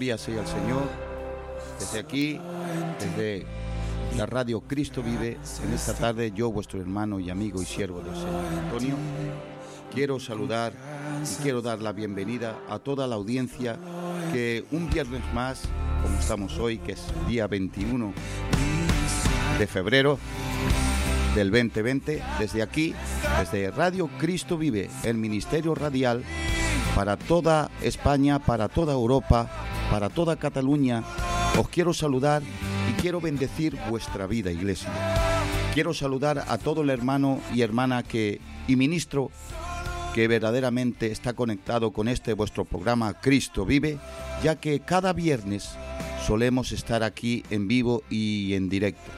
Gloria sea al Señor. Desde aquí, desde la radio Cristo Vive, en esta tarde yo, vuestro hermano y amigo y siervo del Señor Antonio, quiero saludar y quiero dar la bienvenida a toda la audiencia que un viernes más, como estamos hoy, que es día 21 de febrero del 2020, desde aquí, desde Radio Cristo Vive, el Ministerio Radial, para toda España, para toda Europa, para toda Cataluña, os quiero saludar y quiero bendecir vuestra vida, iglesia. Quiero saludar a todo el hermano y hermana que y ministro que verdaderamente está conectado con este vuestro programa Cristo Vive, ya que cada viernes solemos estar aquí en vivo y en directo.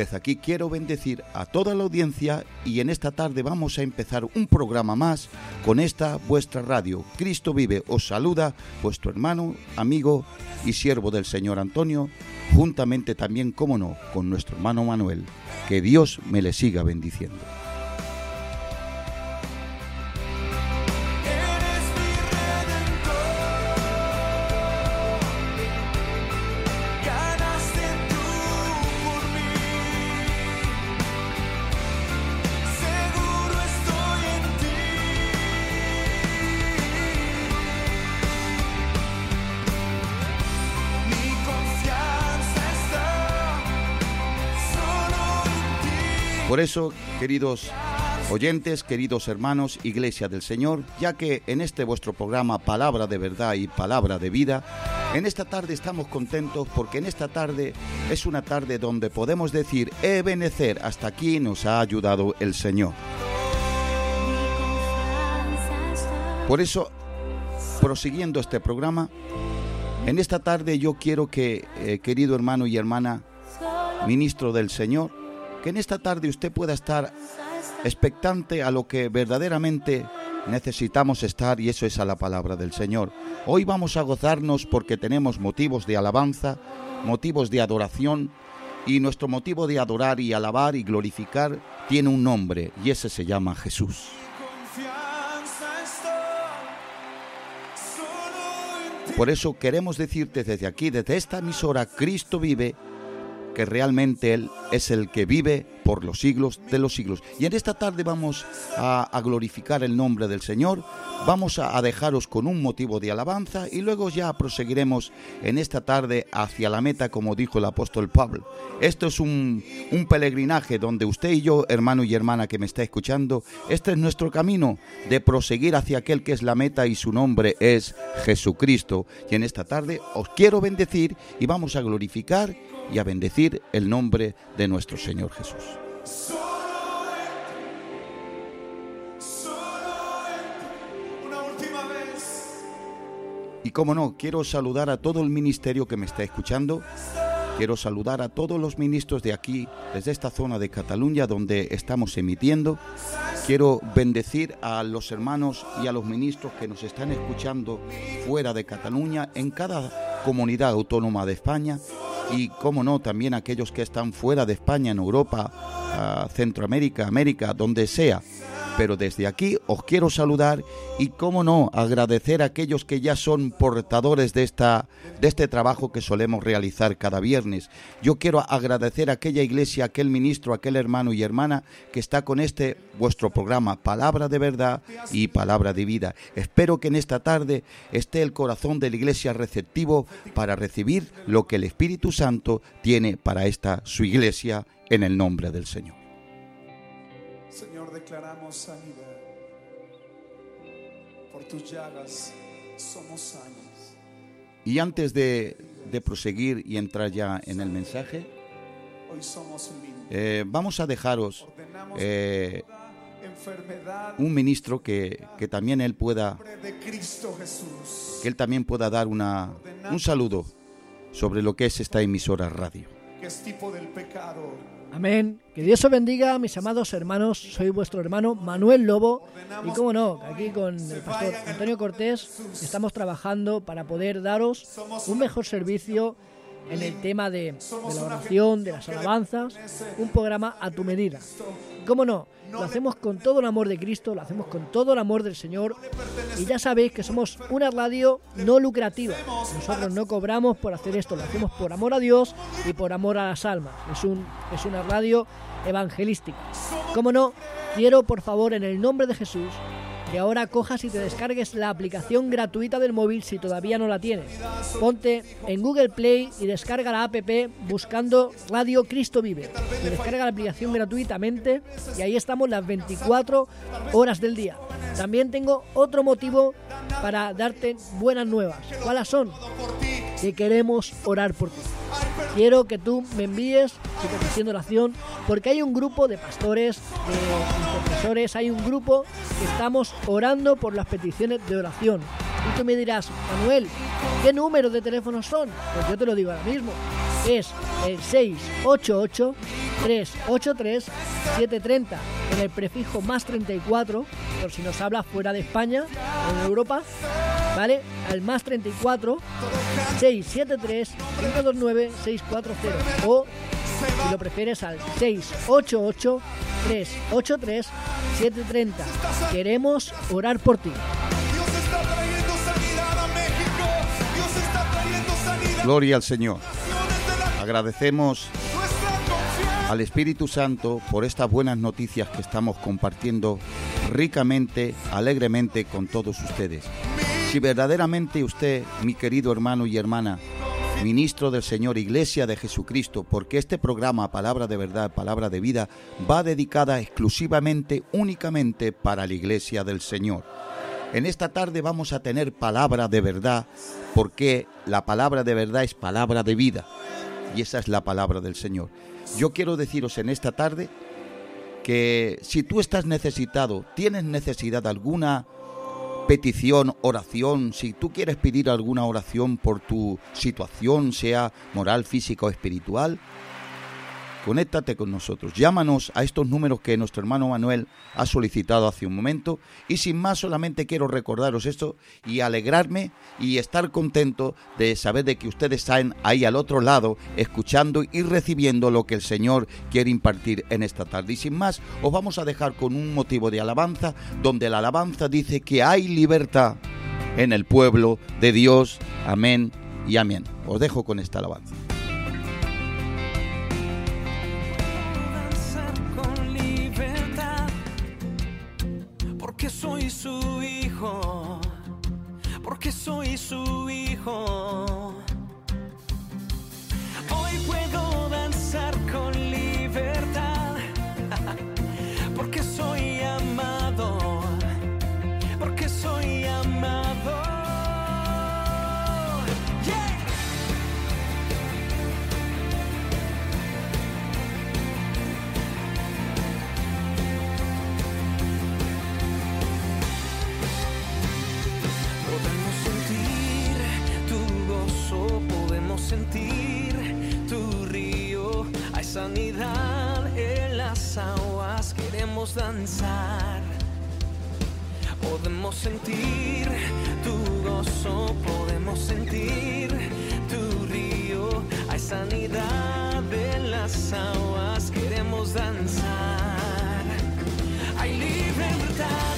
Desde aquí quiero bendecir a toda la audiencia y en esta tarde vamos a empezar un programa más con esta vuestra radio. Cristo vive, os saluda vuestro hermano, amigo y siervo del Señor Antonio, juntamente también, como no, con nuestro hermano Manuel. Que Dios me le siga bendiciendo. Por eso, queridos oyentes, queridos hermanos, Iglesia del Señor, ya que en este vuestro programa Palabra de Verdad y Palabra de Vida, en esta tarde estamos contentos porque en esta tarde es una tarde donde podemos decir, Ebenecer, hasta aquí nos ha ayudado el Señor. Por eso, prosiguiendo este programa, en esta tarde yo quiero que, eh, querido hermano y hermana, ministro del Señor, que en esta tarde usted pueda estar expectante a lo que verdaderamente necesitamos estar y eso es a la palabra del Señor. Hoy vamos a gozarnos porque tenemos motivos de alabanza, motivos de adoración y nuestro motivo de adorar y alabar y glorificar tiene un nombre y ese se llama Jesús. Por eso queremos decirte desde aquí, desde esta emisora Cristo vive, que realmente Él es el que vive por los siglos de los siglos. Y en esta tarde vamos a, glorificar el nombre del Señor, vamos a, dejaros con un motivo de alabanza y luego ya proseguiremos en esta tarde hacia la meta, como dijo el apóstol Pablo. Esto es un, un peregrinaje donde usted y yo, hermano y hermana que me está escuchando, este es nuestro camino de proseguir hacia aquel que es la meta y su nombre es Jesucristo. Y en esta tarde os quiero bendecir y vamos a glorificar y a bendecir el nombre de nuestro Señor Jesús. Y como no, quiero saludar a todo el ministerio que me está escuchando. Quiero saludar a todos los ministros de aquí, desde esta zona de Cataluña donde estamos emitiendo. Quiero bendecir a los hermanos y a los ministros que nos están escuchando fuera de Cataluña, en cada comunidad autónoma de España y, como no, también aquellos que están fuera de España, en Europa, Centroamérica, América, donde sea. Pero desde aquí os quiero saludar y, como no, agradecer a aquellos que ya son portadores de, esta, de este trabajo que solemos realizar cada viernes. Yo quiero agradecer a aquella iglesia, aquel ministro, aquel hermano y hermana que está con este vuestro programa, Palabra de Verdad y Palabra de Vida. Espero que en esta tarde esté el corazón de la iglesia receptivo para recibir lo que el Espíritu Santo tiene para esta su iglesia en el nombre del Señor. Señor, declaramos sanidad. Por tus llagas somos sanos. Y antes de, de proseguir y entrar ya en el mensaje, Hoy somos libres. eh, vamos a dejaros eh, un ministro que, que también él pueda, que él también pueda dar una, un saludo sobre lo que es esta emisora radio. Que es tipo del pecado. Amén. Que Dios os bendiga, mis amados hermanos. Soy vuestro hermano Manuel Lobo. Y como no, aquí con el pastor Antonio Cortés estamos trabajando para poder daros un mejor servicio en el tema de, de la oración, de las alabanzas, un programa a tu medida. ¿Cómo no? Lo hacemos con todo el amor de Cristo, lo hacemos con todo el amor del Señor. Y ya sabéis que somos una radio no lucrativa. Nosotros no cobramos por hacer esto, lo hacemos por amor a Dios y por amor a las almas. Es, un, es una radio evangelística. ¿Cómo no? Quiero, por favor, en el nombre de Jesús, que ahora cojas y te descargues la aplicación gratuita del móvil si todavía no la tienes. Ponte en Google Play y descarga la app buscando Radio Cristo Vive. Te descarga la aplicación gratuitamente y ahí estamos las 24 horas del día. También tengo otro motivo para darte buenas nuevas. ¿Cuáles son? Que queremos orar por ti. Quiero que tú me envíes tu petición de oración porque hay un grupo de pastores, intercesores, hay un grupo que estamos orando por las peticiones de oración. Y tú me dirás, Manuel, ¿qué números de teléfono son? Pues yo te lo digo ahora mismo. Es el 688 383 730 en el prefijo más 34 por si nos habla fuera de España o en Europa, ¿vale? Al más 34 673 529 640 o si lo prefieres al 688 383 730. Queremos orar por ti. Gloria al Señor. Agradecemos al Espíritu Santo por estas buenas noticias que estamos compartiendo ricamente, alegremente con todos ustedes. Si verdaderamente usted, mi querido hermano y hermana, ministro del Señor, Iglesia de Jesucristo, porque este programa, Palabra de Verdad, Palabra de Vida, va dedicada exclusivamente, únicamente para la Iglesia del Señor. En esta tarde vamos a tener palabra de verdad, porque la palabra de verdad es palabra de vida, y esa es la palabra del Señor. Yo quiero deciros en esta tarde que si tú estás necesitado, tienes necesidad alguna petición, oración, si tú quieres pedir alguna oración por tu situación, sea moral, física o espiritual, conéctate con nosotros. Llámanos a estos números que nuestro hermano Manuel ha solicitado hace un momento. Y sin más, solamente quiero recordaros esto y alegrarme y estar contento de saber de que ustedes están ahí al otro lado, escuchando y recibiendo lo que el Señor quiere impartir en esta tarde. Y sin más, os vamos a dejar con un motivo de alabanza, donde la alabanza dice que hay libertad en el pueblo de Dios. Amén y amén. Os dejo con esta alabanza. Su hijo, porque soy su hijo. Sentir tu río. Hay sanidad en las aguas, queremos danzar. Podemos sentir tu gozo, podemos sentir tu río. Hay sanidad en las aguas, queremos danzar. Hay libertad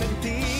sentir.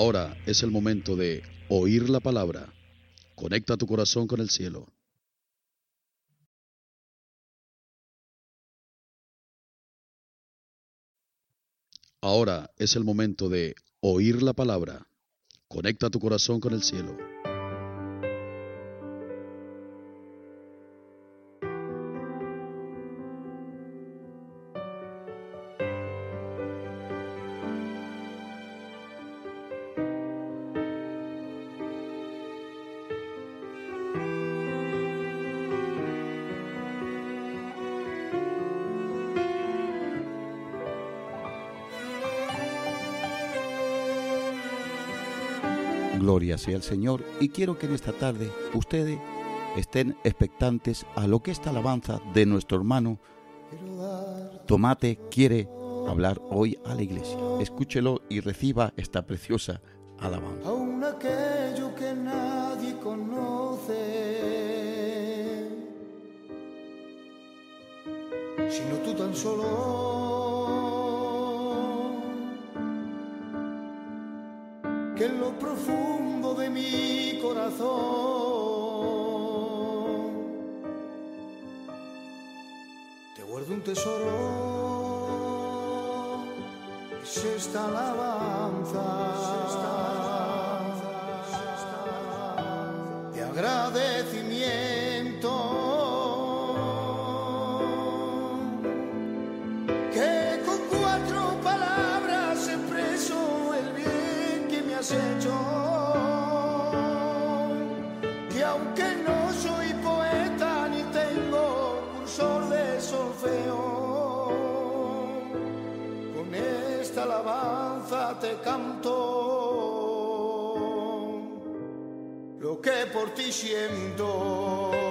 Ahora es el momento de oír la palabra. Conecta tu corazón con el cielo. Ahora es el momento de oír la palabra. Conecta tu corazón con el cielo. Sea el Señor y quiero que en esta tarde ustedes estén expectantes a lo que esta alabanza de nuestro hermano Tomate quiere hablar hoy a la iglesia. Escúchelo y reciba esta preciosa alabanza. aun aquello que nadie conoce, sino tú tan solo. Que en lo profundo de mi corazón te guardo un tesoro. Es esta alabanza de agradecimiento te canto. Lo que por ti siento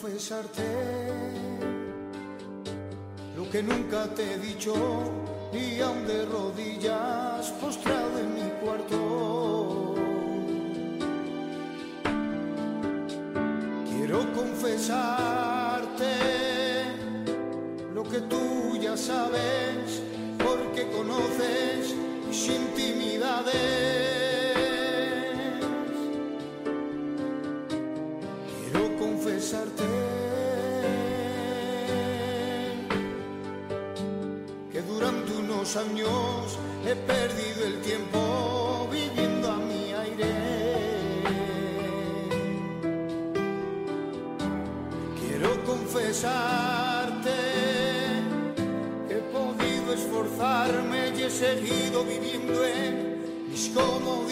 confesarte lo que nunca te he dicho, ni aun de rodillas postrado en mi cuarto. Quiero confesarte lo que tú ya sabes, porque conoces mis intimidades. Unos años he perdido el tiempo viviendo a mi aire. Quiero confesarte que he podido esforzarme y he seguido viviendo en mis Quiero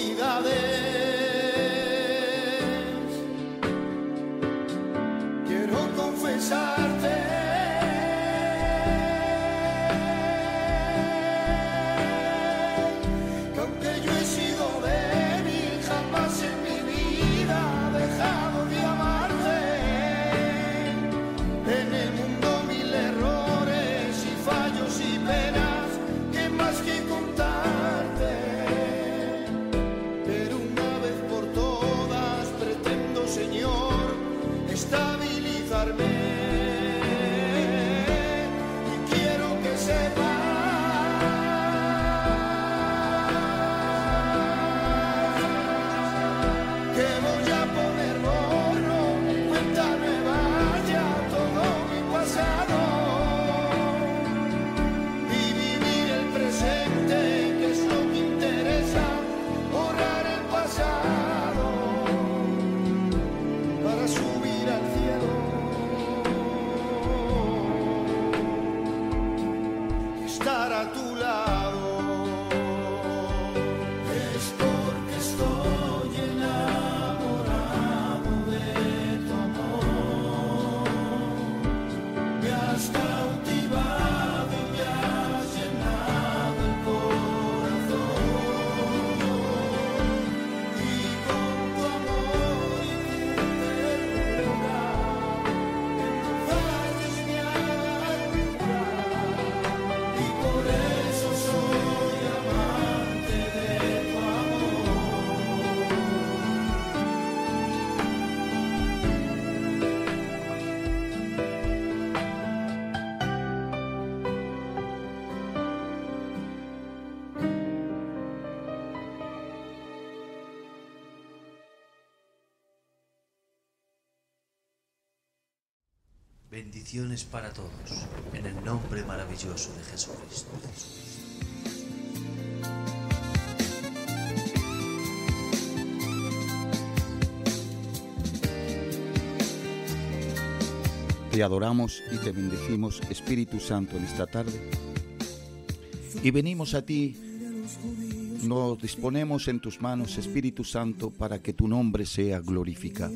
Bendiciones para todos, en el nombre maravilloso de Jesucristo. Te adoramos y te bendecimos, Espíritu Santo, en esta tarde. Y venimos a ti, nos disponemos en tus manos, Espíritu Santo, para que tu nombre sea glorificado.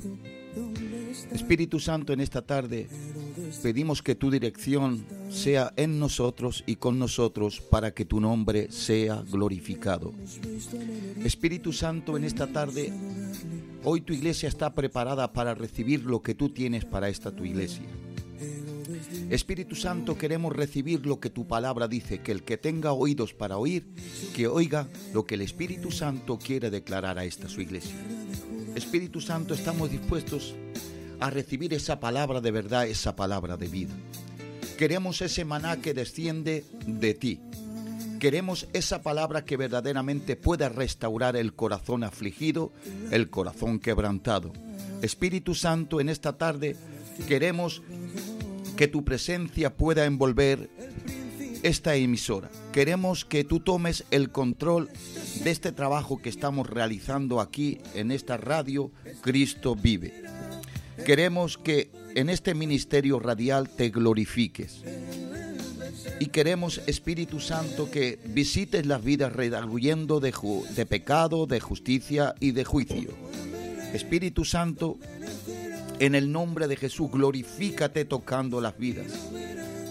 Espíritu Santo, en esta tarde pedimos que tu dirección sea en nosotros y con nosotros para que tu nombre sea glorificado. Espíritu Santo, en esta tarde, hoy tu iglesia está preparada para recibir lo que tú tienes para esta tu iglesia. Espíritu Santo, queremos recibir lo que tu palabra dice, que el que tenga oídos para oír, que oiga lo que el Espíritu Santo quiere declarar a esta su iglesia. Espíritu Santo, estamos dispuestos a recibir esa palabra de verdad, esa palabra de vida. Queremos ese maná que desciende de ti. Queremos esa palabra que verdaderamente pueda restaurar el corazón afligido, el corazón quebrantado. Espíritu Santo, en esta tarde queremos que tu presencia pueda envolver esta emisora. Queremos que tú tomes el control de este trabajo que estamos realizando aquí en esta radio Cristo vive. Queremos que en este ministerio radial te glorifiques. Y queremos, Espíritu Santo, que visites las vidas redarguyendo de, de pecado, de justicia y de juicio. Espíritu Santo, en el nombre de Jesús, glorifícate tocando las vidas.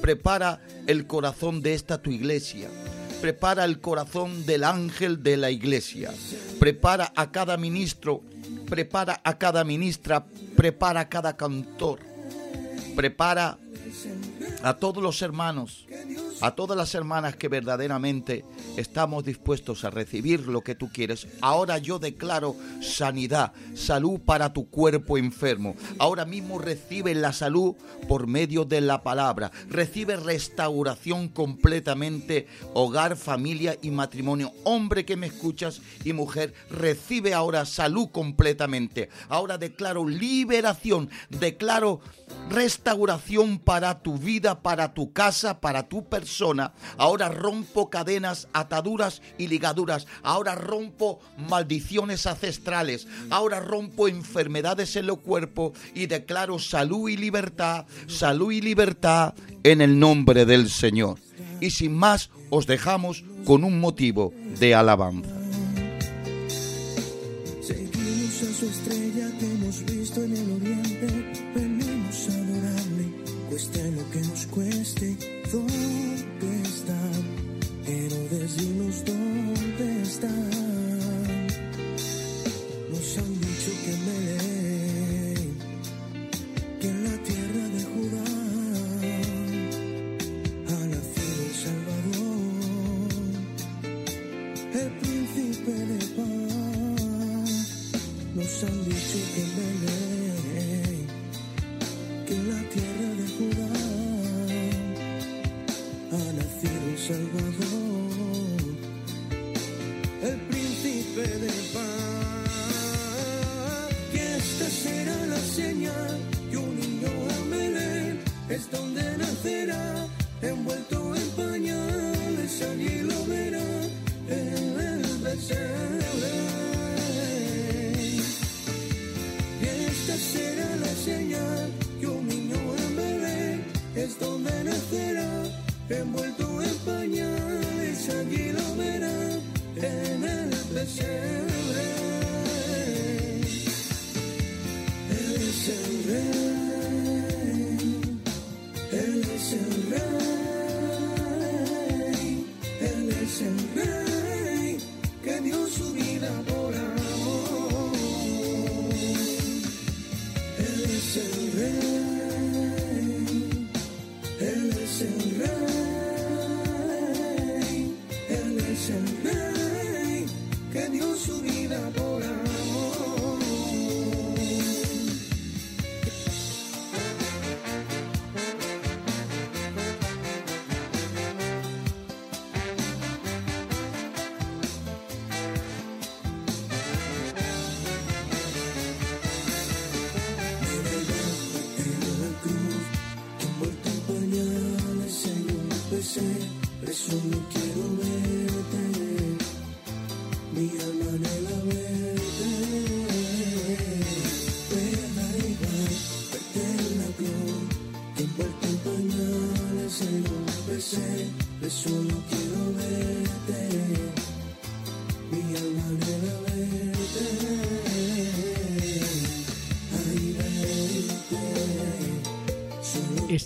Prepara el corazón de esta tu iglesia. Prepara el corazón del ángel de la iglesia. Prepara a cada ministro. Prepara a cada ministra. Prepara a cada cantor. Prepara a todos los hermanos, a todas las hermanas que verdaderamente estamos dispuestos a recibir lo que tú quieres. Ahora yo declaro sanidad, salud para tu cuerpo enfermo. Ahora mismo recibe la salud por medio de la palabra. Recibe restauración completamente, hogar, familia y matrimonio. Hombre que me escuchas y mujer, recibe ahora salud completamente. Ahora declaro liberación, declaro restauración para tu vida, para tu casa, para tu Ahora rompo cadenas, ataduras y ligaduras. Ahora rompo maldiciones ancestrales. Ahora rompo enfermedades en el cuerpo y declaro salud y libertad, salud y libertad en el nombre del Señor. Y sin más, os dejamos con un motivo de alabanza.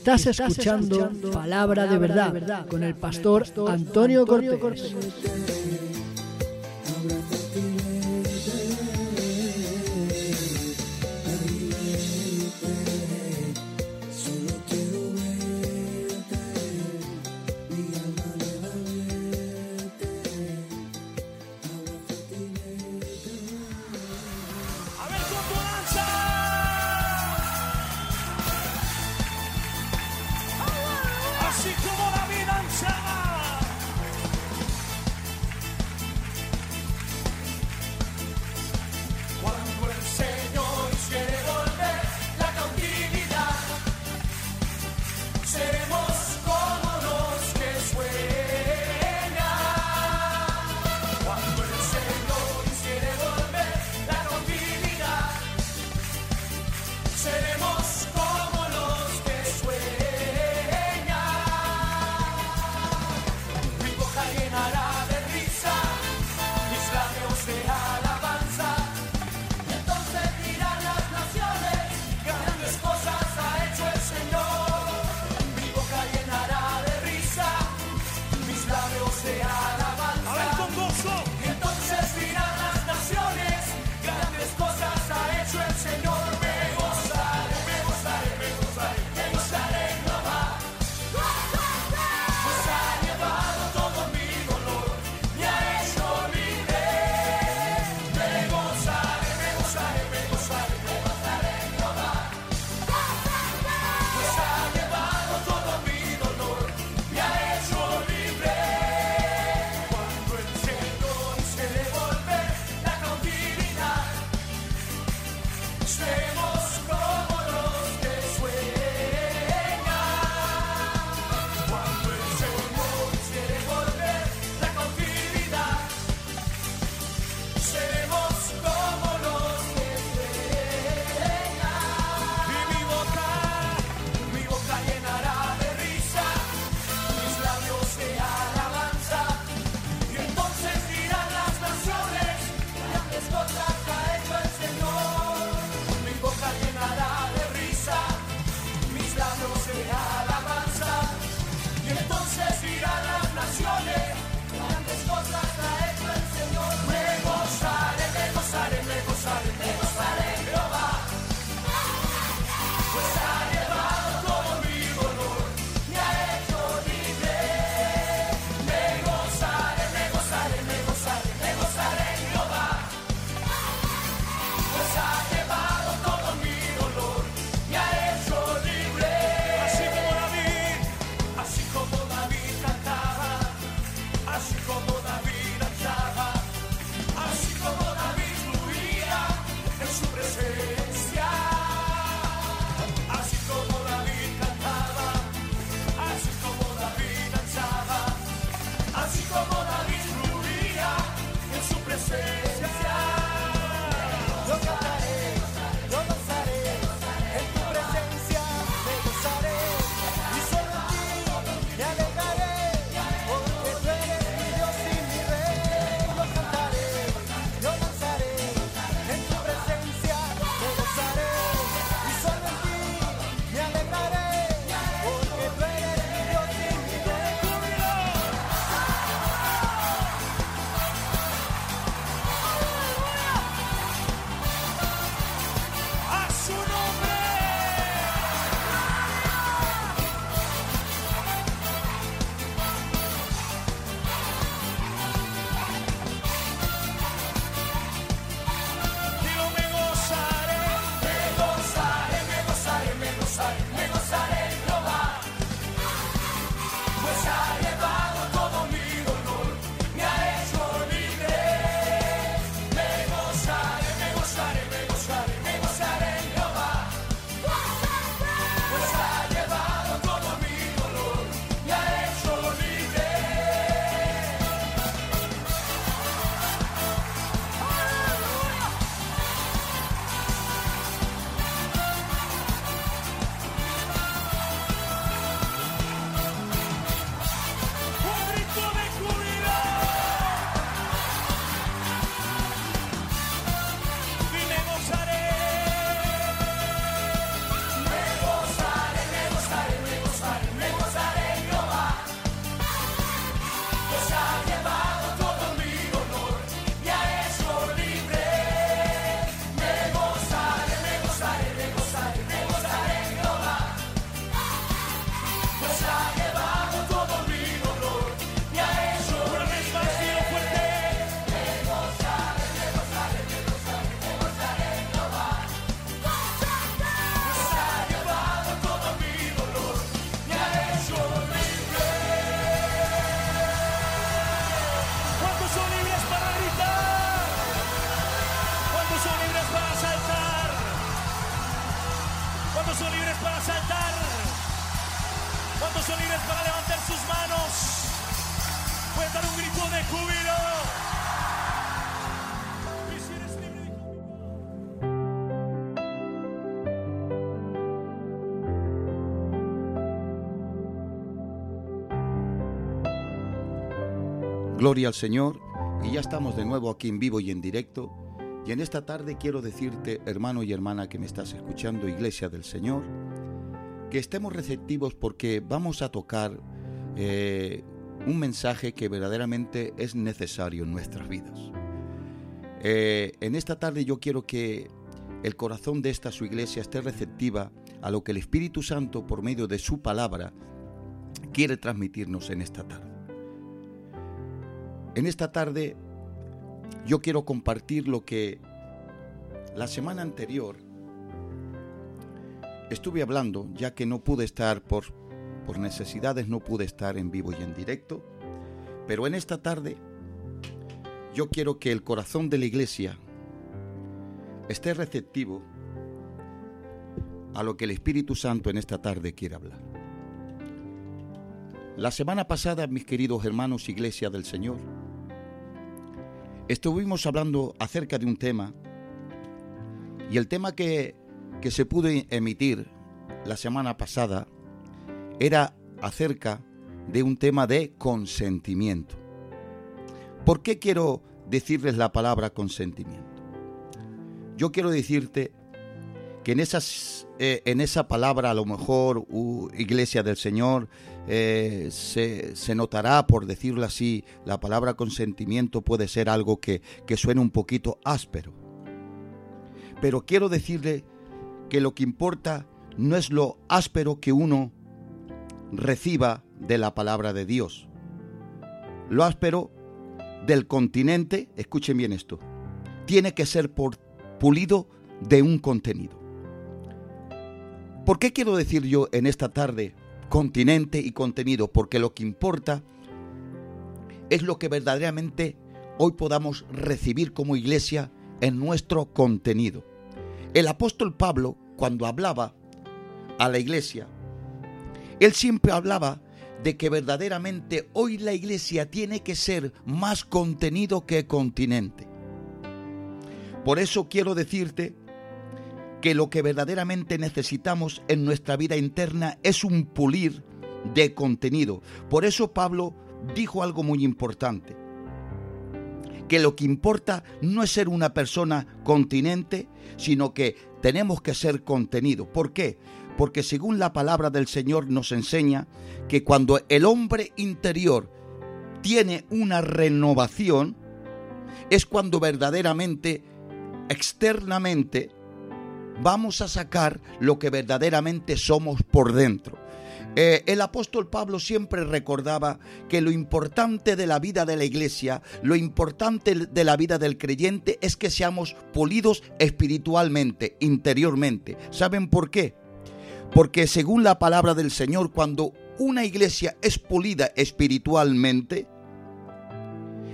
Estás escuchando Palabra de Verdad con el pastor Antonio Cortés. Gloria al Señor. Y ya estamos de nuevo aquí en vivo y en directo. Y en esta tarde quiero decirte, hermano y hermana que me estás escuchando, Iglesia del Señor, que estemos receptivos porque vamos a tocar eh, un mensaje que verdaderamente es necesario en nuestras vidas. Eh, en esta tarde yo quiero que el corazón de esta su iglesia esté receptiva a lo que el Espíritu Santo por medio de su palabra quiere transmitirnos en esta tarde. En esta tarde yo quiero compartir lo que la semana anterior estuve hablando, ya que no pude estar por, por necesidades, no pude estar en vivo y en directo, pero en esta tarde yo quiero que el corazón de la iglesia esté receptivo a lo que el Espíritu Santo en esta tarde quiere hablar. La semana pasada, mis queridos hermanos, Iglesia del Señor, estuvimos hablando acerca de un tema y el tema que, que se pudo emitir la semana pasada era acerca de un tema de consentimiento. ¿Por qué quiero decirles la palabra consentimiento? Yo quiero decirte que en, esas, eh, en esa palabra a lo mejor, iglesia del Señor, eh, se, se, notará, por decirlo así, la palabra consentimiento puede ser algo que, que suene un poquito áspero. Pero quiero decirle que lo que importa no es lo áspero que uno reciba de la palabra de Dios. Lo áspero del continente, escuchen bien esto, tiene que ser por, pulido de un contenido. ¿Por qué quiero decir yo en esta tarde continente y contenido? Porque lo que importa es lo que verdaderamente hoy podamos recibir como iglesia en nuestro contenido. El apóstol Pablo, cuando hablaba a la iglesia, él siempre hablaba de que verdaderamente hoy la iglesia tiene que ser más contenido que continente. Por eso quiero decirte que lo que verdaderamente necesitamos en nuestra vida interna es un pulir de contenido. Por eso Pablo dijo algo muy importante, que lo que importa no es ser una persona continente, sino que tenemos que ser contenido. ¿Por qué? Porque según la palabra del Señor nos enseña que cuando el hombre interior tiene una renovación, es cuando verdaderamente, externamente, vamos a sacar lo que verdaderamente somos por dentro. Eh, el apóstol Pablo siempre recordaba que lo importante de la vida de la iglesia, lo importante de la vida del creyente es que seamos polidos espiritualmente, interiormente. ¿Saben por qué? Porque según la palabra del Señor, cuando una iglesia es pulida espiritualmente,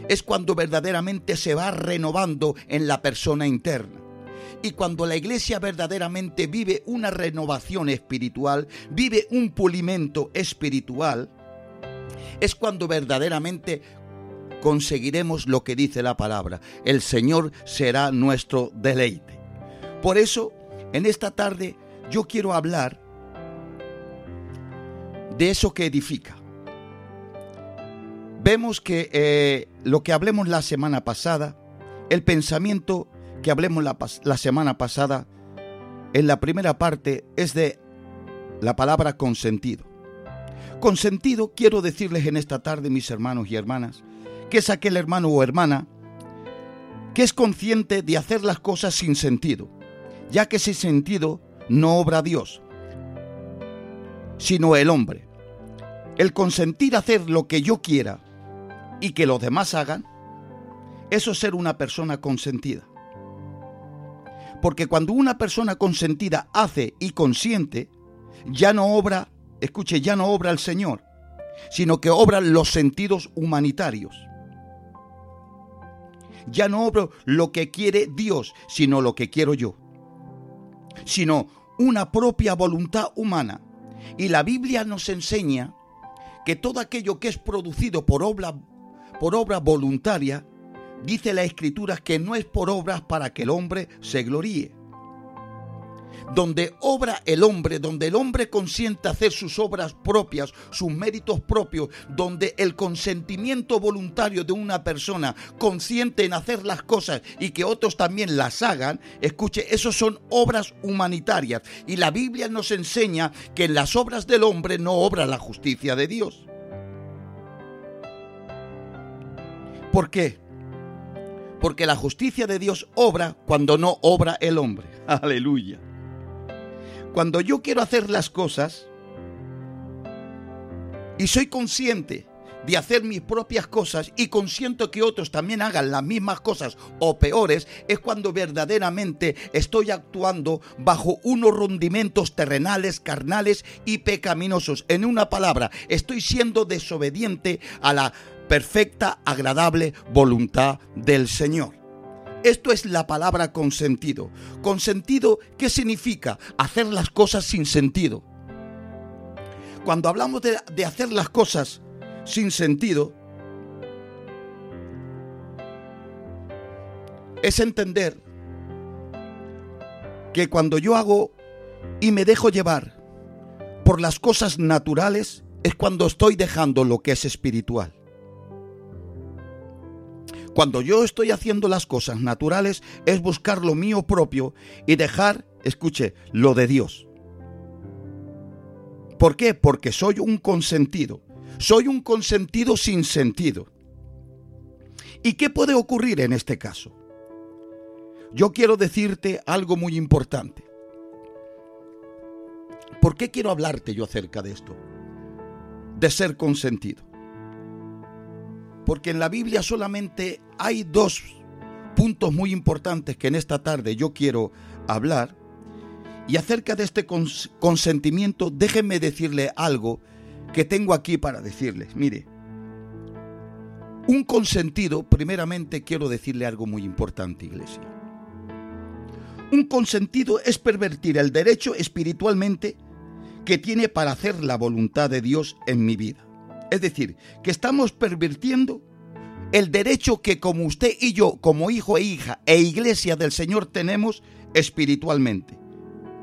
es cuando verdaderamente se va renovando en la persona interna. Y cuando la iglesia verdaderamente vive una renovación espiritual, vive un pulimento espiritual, es cuando verdaderamente conseguiremos lo que dice la palabra. El Señor será nuestro deleite. Por eso, en esta tarde yo quiero hablar de eso que edifica. Vemos que eh, lo que hablemos la semana pasada, el pensamiento que hablemos la, la, semana pasada, en la primera parte, es de la palabra consentido. Consentido, quiero decirles en esta tarde, mis hermanos y hermanas, que es aquel hermano o hermana que es consciente de hacer las cosas sin sentido, ya que sin sentido no obra Dios, sino el hombre. El consentir hacer lo que yo quiera y que los demás hagan, eso es ser una persona consentida. Porque cuando una persona consentida hace y consiente, ya no obra, escuche, ya no obra el Señor, sino que obran los sentidos humanitarios. Ya no obro lo que quiere Dios, sino lo que quiero yo. Sino una propia voluntad humana. Y la Biblia nos enseña que todo aquello que es producido por obra, por obra voluntaria, dice la Escritura que no es por obras para que el hombre se gloríe donde obra el hombre, donde el hombre consiente hacer sus obras propias, sus méritos propios, donde el consentimiento voluntario de una persona consiente en hacer las cosas y que otros también las hagan, escuche, eso son obras humanitarias. Y la Biblia nos enseña que en las obras del hombre no obra la justicia de Dios. ¿Por qué? Porque la justicia de Dios obra cuando no obra el hombre. Aleluya. Cuando yo quiero hacer las cosas y soy consciente de hacer mis propias cosas y consiento que otros también hagan las mismas cosas o peores, es cuando verdaderamente estoy actuando bajo unos rendimentos terrenales, carnales y pecaminosos. En una palabra, estoy siendo desobediente a la perfecta, agradable voluntad del Señor. Esto es la palabra consentido. Consentido, ¿qué significa? Hacer las cosas sin sentido. Cuando hablamos de, de hacer las cosas sin sentido, es entender que cuando yo hago y me dejo llevar por las cosas naturales, es cuando estoy dejando lo que es espiritual. Cuando yo estoy haciendo las cosas naturales es buscar lo mío propio y dejar, escuche, lo de Dios. ¿Por qué? Porque soy un consentido. Soy un consentido sin sentido. ¿Y qué puede ocurrir en este caso? Yo quiero decirte algo muy importante. ¿Por qué quiero hablarte yo acerca de esto? De ser consentido. Porque en la Biblia solamente hay dos puntos muy importantes que en esta tarde yo quiero hablar. Y acerca de este consentimiento, déjenme decirle algo que tengo aquí para decirles. Mire, un consentido, primeramente quiero decirle algo muy importante, iglesia. Un consentido es pervertir el derecho espiritualmente que tiene para hacer la voluntad de Dios en mi vida. Es decir, que estamos pervirtiendo el derecho que como usted y yo, como hijo e hija e iglesia del Señor tenemos espiritualmente.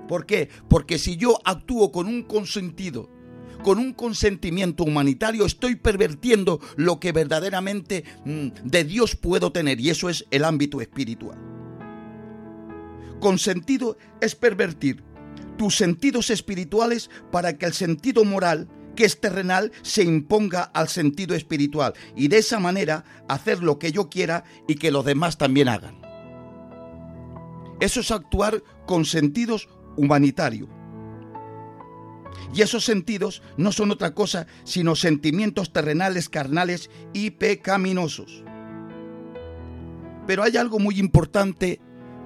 ¿Por qué? Porque si yo actúo con un consentido, con un consentimiento humanitario, estoy pervertiendo lo que verdaderamente mm, de Dios puedo tener y eso es el ámbito espiritual. Consentido es pervertir tus sentidos espirituales para que el sentido moral que es terrenal se imponga al sentido espiritual y de esa manera hacer lo que yo quiera y que los demás también hagan. Eso es actuar con sentidos humanitarios. Y esos sentidos no son otra cosa sino sentimientos terrenales, carnales y pecaminosos. Pero hay algo muy importante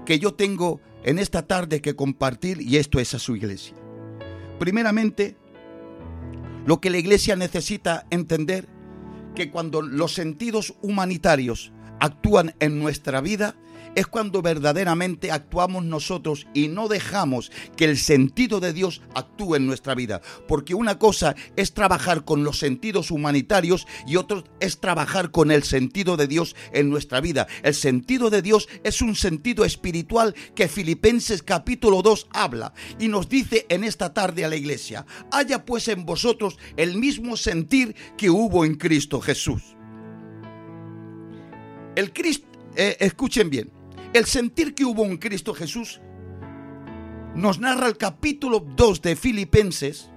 que yo tengo en esta tarde que compartir y esto es a su iglesia. Primeramente, lo que la iglesia necesita entender que cuando los sentidos humanitarios actúan en nuestra vida, es cuando verdaderamente actuamos nosotros y no dejamos que el sentido de Dios actúe en nuestra vida. Porque una cosa es trabajar con los sentidos humanitarios y otra es trabajar con el sentido de Dios en nuestra vida. El sentido de Dios es un sentido espiritual que Filipenses capítulo 2 habla y nos dice en esta tarde a la iglesia, haya pues en vosotros el mismo sentir que hubo en Cristo Jesús. El Cristo, eh, escuchen bien, el sentir que hubo en Cristo Jesús nos narra el capítulo 2 de Filipenses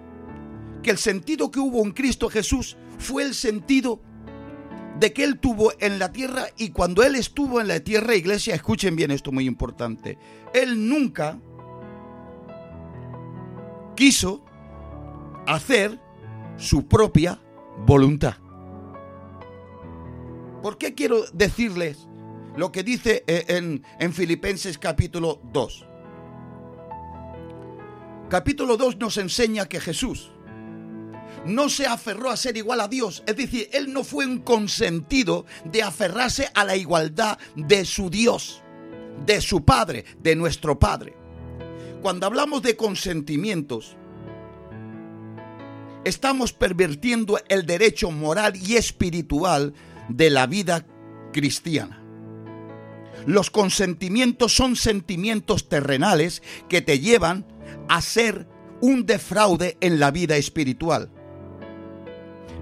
que el sentido que hubo en Cristo Jesús fue el sentido de que Él tuvo en la tierra y cuando Él estuvo en la tierra, iglesia, escuchen bien esto muy importante, Él nunca quiso hacer su propia voluntad. ¿Por qué quiero decirles lo que dice eh, en, en Filipenses capítulo 2. Capítulo 2 nos enseña que Jesús no se aferró a ser igual a Dios, es decir, él no fue un consentido de aferrarse a la igualdad de su Dios, de su Padre, de nuestro Padre. Cuando hablamos de consentimientos, estamos pervirtiendo el derecho moral y espiritual de la vida cristiana. Los consentimientos son sentimientos terrenales que te llevan a ser un defraude en la vida espiritual.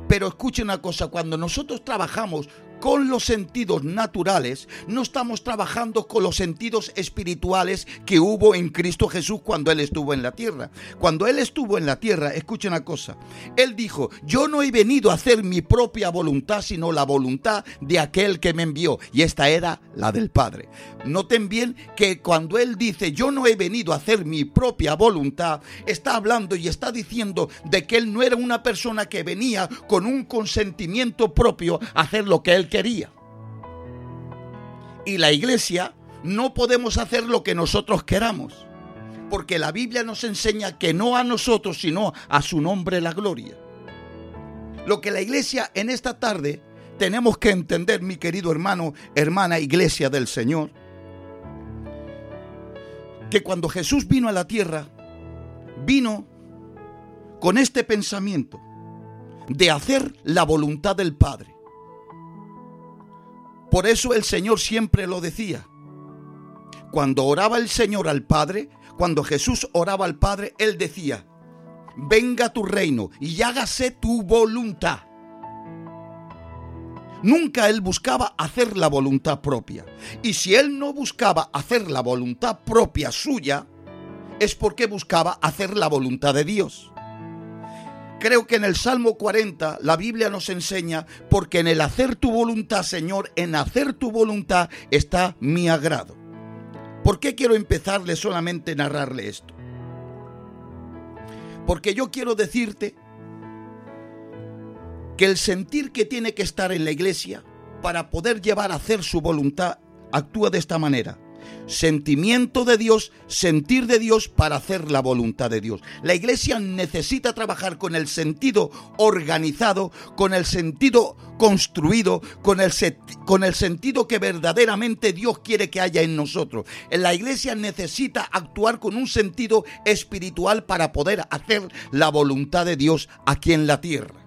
Pero escuche una cosa, cuando nosotros trabajamos con los sentidos naturales, no estamos trabajando con los sentidos espirituales que hubo en Cristo Jesús cuando Él estuvo en la tierra. Cuando Él estuvo en la tierra, escuche una cosa, Él dijo, yo no he venido a hacer mi propia voluntad, sino la voluntad de aquel que me envió. Y esta era la del Padre. Noten bien que cuando Él dice, yo no he venido a hacer mi propia voluntad, está hablando y está diciendo de que Él no era una persona que venía con un consentimiento propio a hacer lo que Él quería. Y la iglesia no podemos hacer lo que nosotros queramos, porque la Biblia nos enseña que no a nosotros, sino a su nombre la gloria. Lo que la iglesia en esta tarde tenemos que entender, mi querido hermano, hermana, iglesia del Señor, que cuando Jesús vino a la tierra, vino con este pensamiento de hacer la voluntad del Padre. Por eso el Señor siempre lo decía. Cuando oraba el Señor al Padre, cuando Jesús oraba al Padre, Él decía, venga tu reino y hágase tu voluntad. Nunca Él buscaba hacer la voluntad propia. Y si Él no buscaba hacer la voluntad propia suya, es porque buscaba hacer la voluntad de Dios. Creo que en el Salmo 40 la Biblia nos enseña, porque en el hacer tu voluntad, Señor, en hacer tu voluntad está mi agrado. ¿Por qué quiero empezarle solamente a narrarle esto? Porque yo quiero decirte que el sentir que tiene que estar en la iglesia para poder llevar a hacer su voluntad actúa de esta manera sentimiento de Dios, sentir de Dios para hacer la voluntad de Dios. La iglesia necesita trabajar con el sentido organizado, con el sentido construido, con el, con el sentido que verdaderamente Dios quiere que haya en nosotros. La iglesia necesita actuar con un sentido espiritual para poder hacer la voluntad de Dios aquí en la tierra.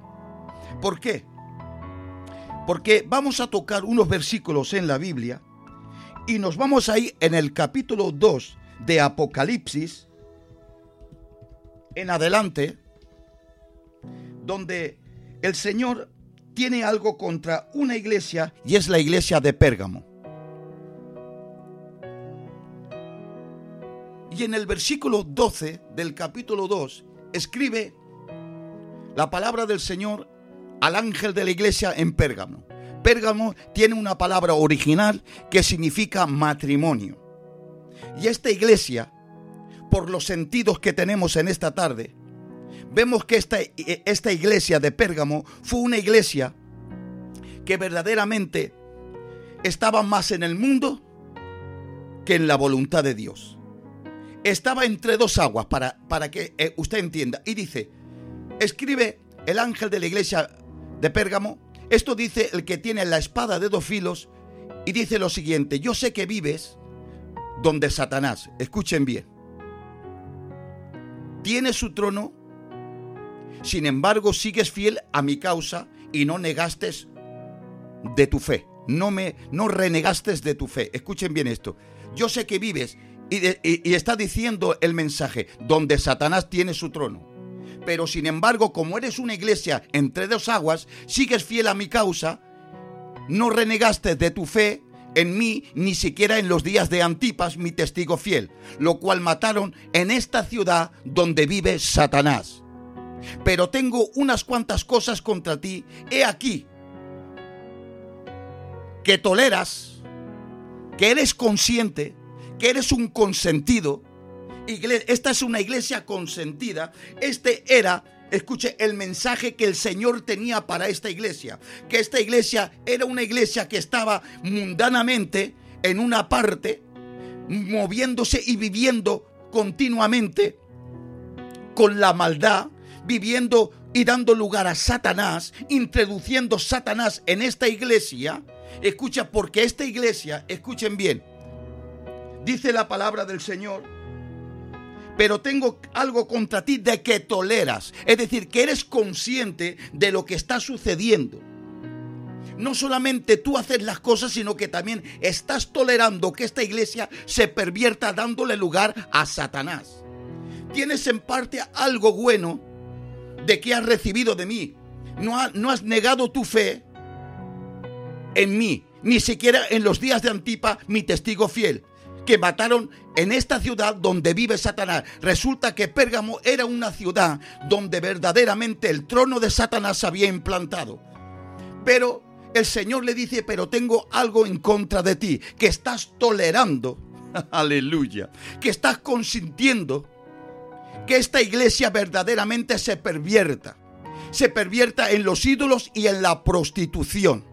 ¿Por qué? Porque vamos a tocar unos versículos en la Biblia y nos vamos ahí en el capítulo 2 de Apocalipsis, en adelante, donde el Señor tiene algo contra una iglesia y es la iglesia de Pérgamo. Y en el versículo 12 del capítulo 2 escribe la palabra del Señor al ángel de la iglesia en Pérgamo. Pérgamo tiene una palabra original que significa matrimonio. Y esta iglesia, por los sentidos que tenemos en esta tarde, vemos que esta, esta iglesia de Pérgamo fue una iglesia que verdaderamente estaba más en el mundo que en la voluntad de Dios. Estaba entre dos aguas, para, para que eh, usted entienda. Y dice, escribe el ángel de la iglesia de Pérgamo, esto dice el que tiene la espada de dos filos y dice lo siguiente, yo sé que vives donde Satanás, escuchen bien, tiene su trono, sin embargo sigues fiel a mi causa y no negaste de tu fe, no me no renegaste de tu fe. Escuchen bien esto. Yo sé que vives y, y está diciendo el mensaje donde Satanás tiene su trono pero sin embargo, como eres una iglesia entre dos aguas, sigues fiel a mi causa, no renegaste de tu fe en mí, ni siquiera en los días de Antipas, mi testigo fiel, lo cual mataron en esta ciudad donde vive Satanás. Pero tengo unas cuantas cosas contra ti, he aquí, que toleras, que eres consciente, que eres un consentido, esta es una iglesia consentida. Este era escuche el mensaje que el Señor tenía para esta iglesia, que esta iglesia era una iglesia que estaba mundanamente en una parte, moviéndose y viviendo continuamente con la maldad, viviendo y dando lugar a Satanás, introduciendo Satanás en esta iglesia. Escucha, porque esta iglesia, escuchen bien, dice la palabra del Señor, pero tengo algo contra ti de que toleras. Es decir, que eres consciente de lo que está sucediendo. No solamente tú haces las cosas, sino que también estás tolerando que esta iglesia se pervierta dándole lugar a Satanás. Tienes en parte algo bueno de que has recibido de mí. No, ha- no has negado tu fe en mí, ni siquiera en los días de Antipa, mi testigo fiel, que mataron en esta ciudad donde vive Satanás. Resulta que Pérgamo era una ciudad donde verdaderamente el trono de Satanás se había implantado. Pero el Señor le dice, pero tengo algo en contra de ti, que estás tolerando, aleluya, que estás consintiendo que esta iglesia verdaderamente se pervierta, se pervierta en los ídolos y en la prostitución.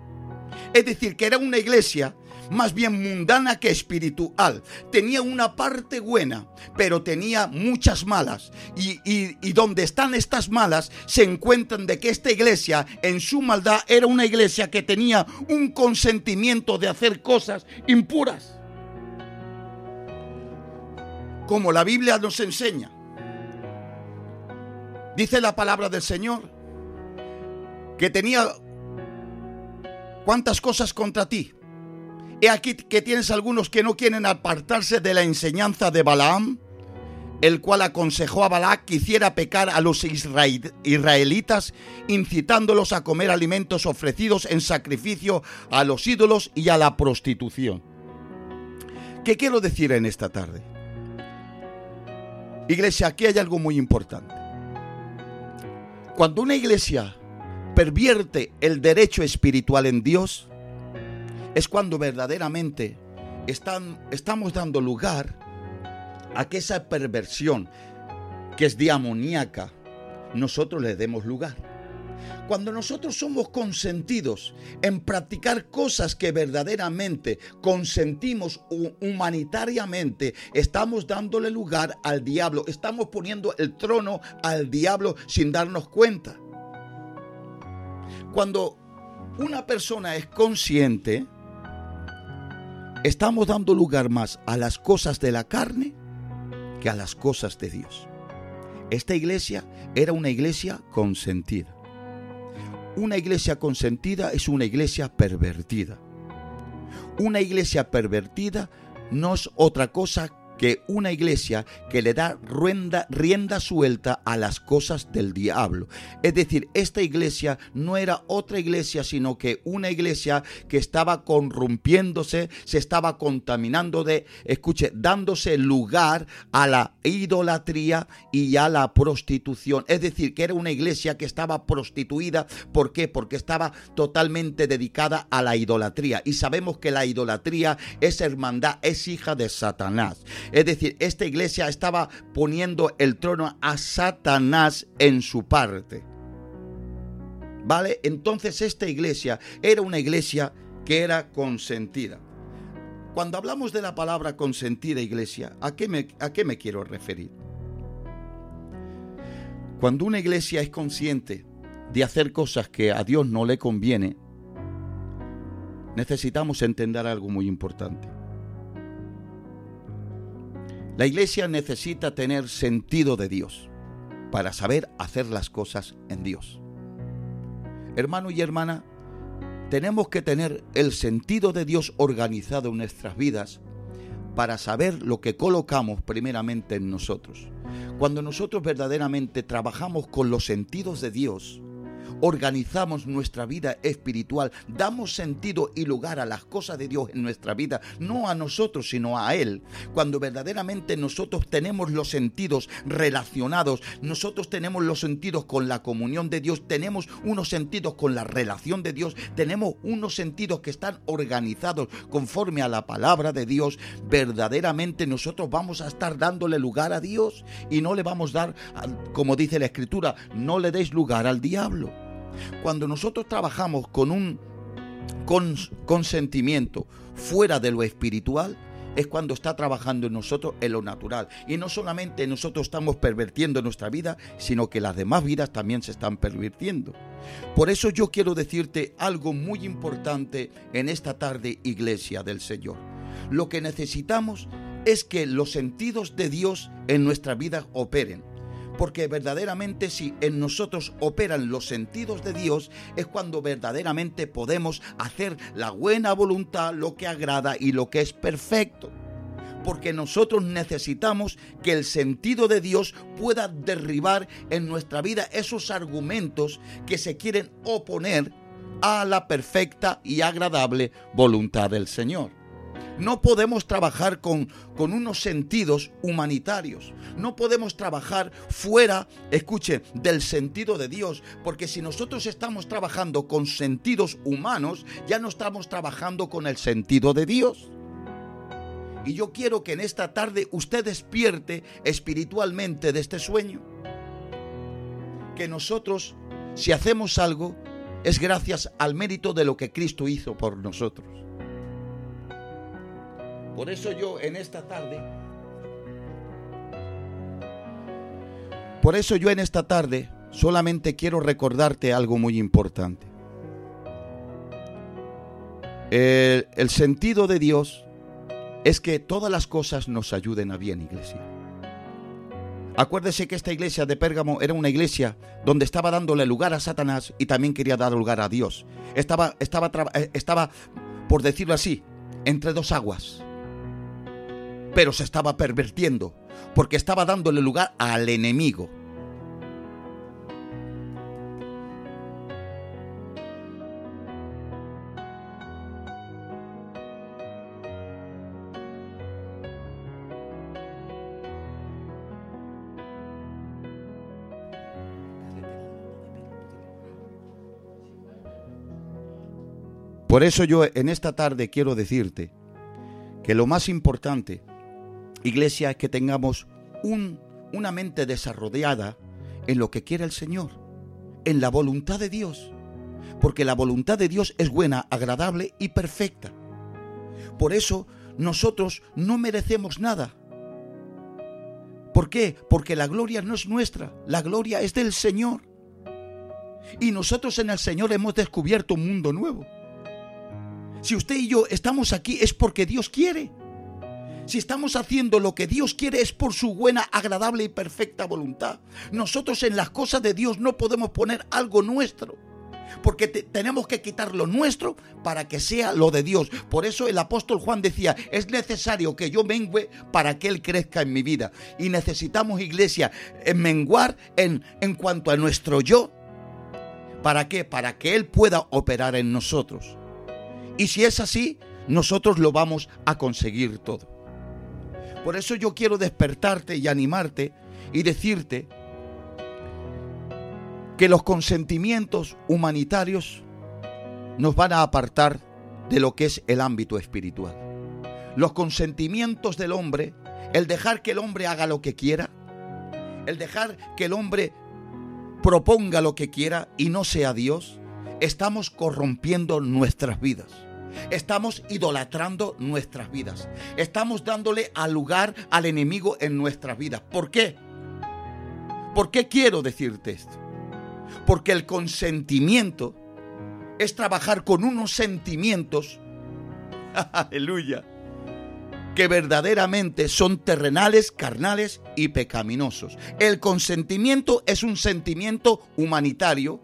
Es decir, que era una iglesia más bien mundana que espiritual. Tenía una parte buena, pero tenía muchas malas. Y, y- y donde están estas malas, se encuentran de que esta iglesia, en su maldad, era una iglesia que tenía un consentimiento de hacer cosas impuras. Como la Biblia nos enseña. Dice la palabra del Señor que tenía cuántas cosas contra ti. He aquí que tienes algunos que no quieren apartarse de la enseñanza de Balaam, el cual aconsejó a Balac que hiciera pecar a los israel- israelitas, incitándolos a comer alimentos ofrecidos en sacrificio a los ídolos y a la prostitución. ¿Qué quiero decir en esta tarde? Iglesia, aquí hay algo muy importante. Cuando una iglesia pervierte el derecho espiritual en Dios, es cuando verdaderamente están, estamos dando lugar a que esa perversión, que es diamoníaca, nosotros le demos lugar. Cuando nosotros somos consentidos en practicar cosas que verdaderamente consentimos hu- humanitariamente, estamos dándole lugar al diablo, estamos poniendo el trono al diablo sin darnos cuenta. Cuando una persona es consciente, estamos dando lugar más a las cosas de la carne que a las cosas de Dios. Esta iglesia era una iglesia consentida. Una iglesia consentida es una iglesia pervertida. Una iglesia pervertida no es otra cosa que una iglesia que le da rienda, suelta a las cosas del diablo. Es decir, esta iglesia no era otra iglesia, sino que una iglesia que estaba corrompiéndose, se estaba contaminando de, escuche, dándose lugar a la idolatría y a la prostitución. Es decir, que era una iglesia que estaba prostituida. ¿Por qué? Porque estaba totalmente dedicada a la idolatría. Y sabemos que la idolatría es hermandad, es hija de Satanás. Es decir, esta iglesia estaba poniendo el trono a Satanás en su parte. ¿Vale? Entonces esta iglesia era una iglesia que era consentida. Cuando hablamos de la palabra consentida iglesia, ¿a qué me, a qué me quiero referir? Cuando una iglesia es consciente de hacer cosas que a Dios no le conviene, necesitamos entender algo muy importante. La iglesia necesita tener sentido de Dios para saber hacer las cosas en Dios. Hermano y hermana, tenemos que tener el sentido de Dios organizado en nuestras vidas para saber lo que colocamos primeramente en nosotros. Cuando nosotros verdaderamente trabajamos con los sentidos de Dios, organizamos nuestra vida espiritual, damos sentido y lugar a las cosas de Dios en nuestra vida, no a nosotros, sino a Él. Cuando verdaderamente nosotros tenemos los sentidos relacionados, nosotros tenemos los sentidos con la comunión de Dios, tenemos unos sentidos con la relación de Dios, tenemos unos sentidos que están organizados conforme a la palabra de Dios, verdaderamente nosotros vamos a estar dándole lugar a Dios y no le vamos a dar, como dice la Escritura, no le deis lugar al diablo. Cuando nosotros trabajamos con un con, consentimiento fuera de lo espiritual, es cuando está trabajando en nosotros en lo natural. Y no solamente nosotros estamos pervirtiendo nuestra vida, sino que las demás vidas también se están pervirtiendo. Por eso yo quiero decirte algo muy importante en esta tarde, iglesia del Señor. Lo que necesitamos es que los sentidos de Dios en nuestra vida operen. Porque verdaderamente si en nosotros operan los sentidos de Dios es cuando verdaderamente podemos hacer la buena voluntad, lo que agrada y lo que es perfecto. Porque nosotros necesitamos que el sentido de Dios pueda derribar en nuestra vida esos argumentos que se quieren oponer a la perfecta y agradable voluntad del Señor. No podemos trabajar con, con, unos sentidos humanitarios. No podemos trabajar fuera, escuche, del sentido de Dios. Porque si nosotros estamos trabajando con sentidos humanos, ya no estamos trabajando con el sentido de Dios. Y yo quiero que en esta tarde usted despierte espiritualmente de este sueño. Que nosotros, si hacemos algo, es gracias al mérito de lo que Cristo hizo por nosotros. Por eso yo en esta tarde, por eso yo en esta tarde solamente quiero recordarte algo muy importante. El, sentido de Dios es que todas las cosas nos ayuden a bien, iglesia. Acuérdese que esta iglesia de Pérgamo era una iglesia donde estaba dándole lugar a Satanás y también quería dar lugar a Dios. Estaba, estaba, estaba por decirlo así, entre dos aguas pero se estaba pervertiendo, porque estaba dándole lugar al enemigo. Por eso yo en esta tarde quiero decirte que lo más importante Iglesia, es que tengamos un, una mente desarrollada en lo que quiere el Señor, en la voluntad de Dios, porque la voluntad de Dios es buena, agradable y perfecta. Por eso nosotros no merecemos nada. ¿Por qué? Porque la gloria no es nuestra, la gloria es del Señor. Y nosotros en el Señor hemos descubierto un mundo nuevo. Si usted y yo estamos aquí es porque Dios quiere. Si estamos haciendo lo que Dios quiere es por su buena, agradable y perfecta voluntad. Nosotros en las cosas de Dios no podemos poner algo nuestro. Porque tenemos que quitar lo nuestro para que sea lo de Dios. Por eso el apóstol Juan decía, es necesario que yo mengüe para que Él crezca en mi vida. Y necesitamos, iglesia, menguar en, en cuanto a nuestro yo. ¿Para qué? Para que Él pueda operar en nosotros. Y si es así, nosotros lo vamos a conseguir todo. Por eso yo quiero despertarte y animarte y decirte que los consentimientos humanitarios nos van a apartar de lo que es el ámbito espiritual. Los consentimientos del hombre, el dejar que el hombre haga lo que quiera, el dejar que el hombre proponga lo que quiera y no sea Dios, estamos corrompiendo nuestras vidas. Estamos idolatrando nuestras vidas. Estamos dándole al lugar al enemigo en nuestras vidas. ¿Por qué? ¿Por qué quiero decirte esto? Porque el consentimiento es trabajar con unos sentimientos, aleluya, que verdaderamente son terrenales, carnales y pecaminosos. El consentimiento es un sentimiento humanitario,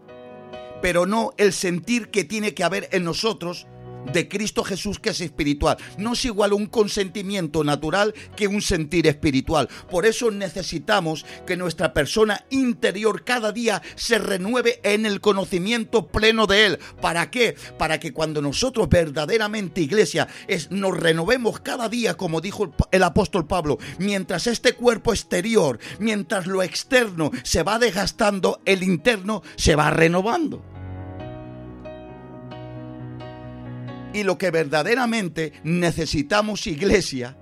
pero no el sentir que tiene que haber en nosotros de Cristo Jesús que es espiritual. No es igual un consentimiento natural que un sentir espiritual. Por eso necesitamos que nuestra persona interior cada día se renueve en el conocimiento pleno de Él. ¿Para qué? Para que cuando nosotros verdaderamente, iglesia, es, nos renovemos cada día, como dijo el apóstol Pablo, mientras este cuerpo exterior, mientras lo externo se va desgastando, el interno se va renovando. Y lo que verdaderamente necesitamos, iglesia,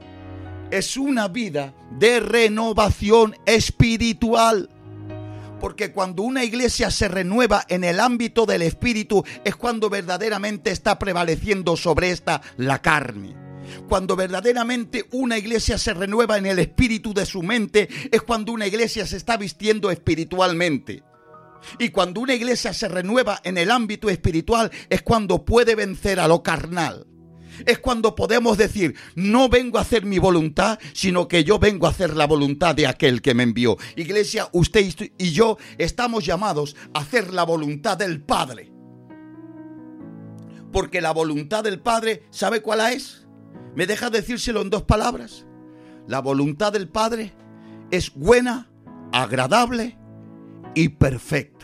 es una vida de renovación espiritual. Porque cuando una iglesia se renueva en el ámbito del espíritu es cuando verdaderamente está prevaleciendo sobre esta la carne. Cuando verdaderamente una iglesia se renueva en el espíritu de su mente es cuando una iglesia se está vistiendo espiritualmente. Y cuando una iglesia se renueva en el ámbito espiritual es cuando puede vencer a lo carnal. Es cuando podemos decir, no vengo a hacer mi voluntad, sino que yo vengo a hacer la voluntad de aquel que me envió. Iglesia, usted y yo estamos llamados a hacer la voluntad del Padre. Porque la voluntad del Padre, ¿sabe cuál es? ¿Me deja decírselo en dos palabras? La voluntad del Padre es buena, agradable y perfecta.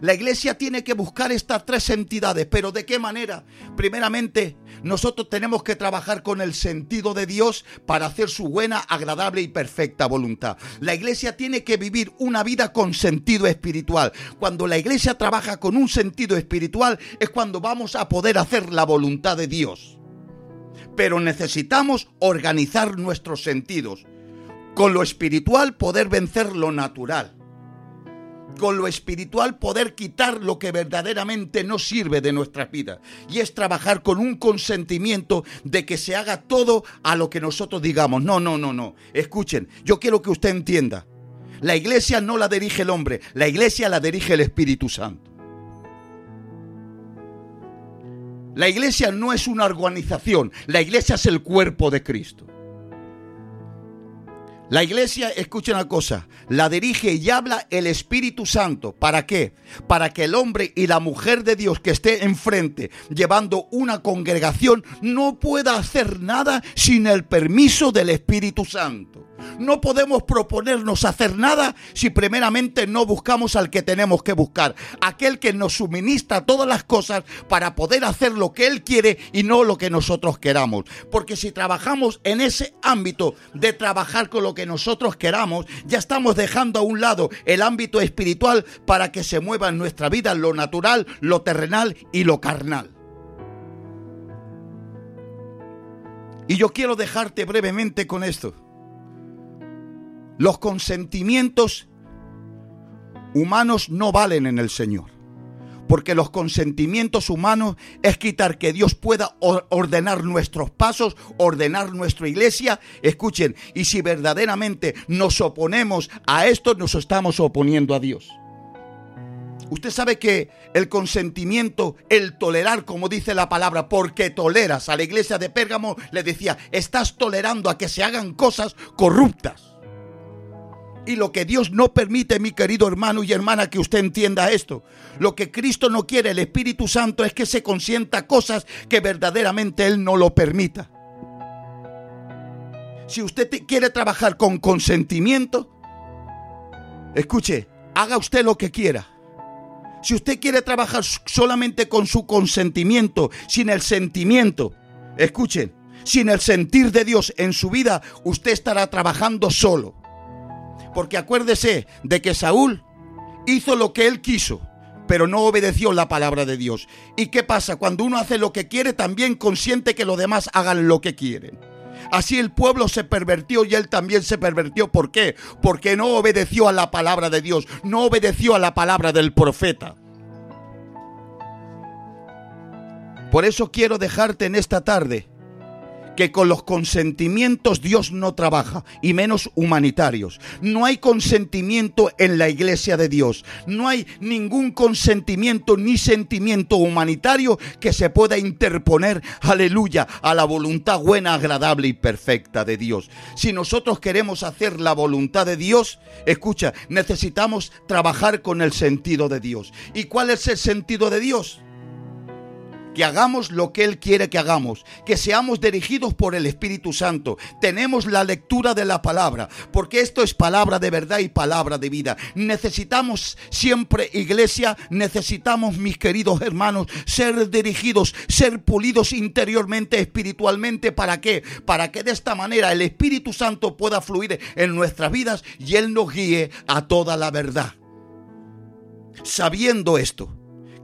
La iglesia tiene que buscar estas tres entidades, pero ¿de qué manera? Primeramente, nosotros tenemos que trabajar con el sentido de Dios para hacer su buena, agradable y perfecta voluntad. La iglesia tiene que vivir una vida con sentido espiritual. Cuando la iglesia trabaja con un sentido espiritual es cuando vamos a poder hacer la voluntad de Dios. Pero necesitamos organizar nuestros sentidos. Con lo espiritual poder vencer lo natural con lo espiritual poder quitar lo que verdaderamente no sirve de nuestra vida. Y es trabajar con un consentimiento de que se haga todo a lo que nosotros digamos. No, no, no, no. Escuchen, yo quiero que usted entienda. La iglesia no la dirige el hombre, la iglesia la dirige el Espíritu Santo. La iglesia no es una organización, la iglesia es el cuerpo de Cristo. La iglesia, escucha una cosa, la dirige y habla el Espíritu Santo. ¿Para qué? Para que el hombre y la mujer de Dios que esté enfrente llevando una congregación no pueda hacer nada sin el permiso del Espíritu Santo. No podemos proponernos hacer nada si primeramente no buscamos al que tenemos que buscar, aquel que nos suministra todas las cosas para poder hacer lo que Él quiere y no lo que nosotros queramos. Porque si trabajamos en ese ámbito de trabajar con lo que nosotros queramos, ya estamos dejando a un lado el ámbito espiritual para que se mueva en nuestra vida lo natural, lo terrenal y lo carnal. Y yo quiero dejarte brevemente con esto. Los consentimientos humanos no valen en el Señor. Porque los consentimientos humanos es quitar que Dios pueda ordenar nuestros pasos, ordenar nuestra iglesia. Escuchen, y si verdaderamente nos oponemos a esto, nos estamos oponiendo a Dios. Usted sabe que el consentimiento, el tolerar, como dice la palabra, porque toleras a la iglesia de Pérgamo, le decía, estás tolerando a que se hagan cosas corruptas. Y lo que Dios no permite, mi querido hermano y hermana, que usted entienda esto. Lo que Cristo no quiere, el Espíritu Santo, es que se consienta cosas que verdaderamente Él no lo permita. Si usted quiere trabajar con consentimiento, escuche, haga usted lo que quiera. Si usted quiere trabajar solamente con su consentimiento, sin el sentimiento, escuchen, sin el sentir de Dios en su vida, usted estará trabajando solo. Porque acuérdese de que Saúl hizo lo que él quiso, pero no obedeció la palabra de Dios. ¿Y qué pasa? Cuando uno hace lo que quiere, también consiente que los demás hagan lo que quieren. Así el pueblo se pervertió y él también se pervertió. ¿Por qué? Porque no obedeció a la palabra de Dios, no obedeció a la palabra del profeta. Por eso quiero dejarte en esta tarde que con los consentimientos Dios no trabaja, y menos humanitarios. No hay consentimiento en la iglesia de Dios. No hay ningún consentimiento ni sentimiento humanitario que se pueda interponer, aleluya, a la voluntad buena, agradable y perfecta de Dios. Si nosotros queremos hacer la voluntad de Dios, escucha, necesitamos trabajar con el sentido de Dios. ¿Y cuál es el sentido de Dios? Que hagamos lo que Él quiere que hagamos, que seamos dirigidos por el Espíritu Santo. Tenemos la lectura de la palabra, porque esto es palabra de verdad y palabra de vida. Necesitamos siempre, iglesia, necesitamos, mis queridos hermanos, ser dirigidos, ser pulidos interiormente, espiritualmente. ¿Para qué? Para que de esta manera el Espíritu Santo pueda fluir en nuestras vidas y Él nos guíe a toda la verdad. Sabiendo esto,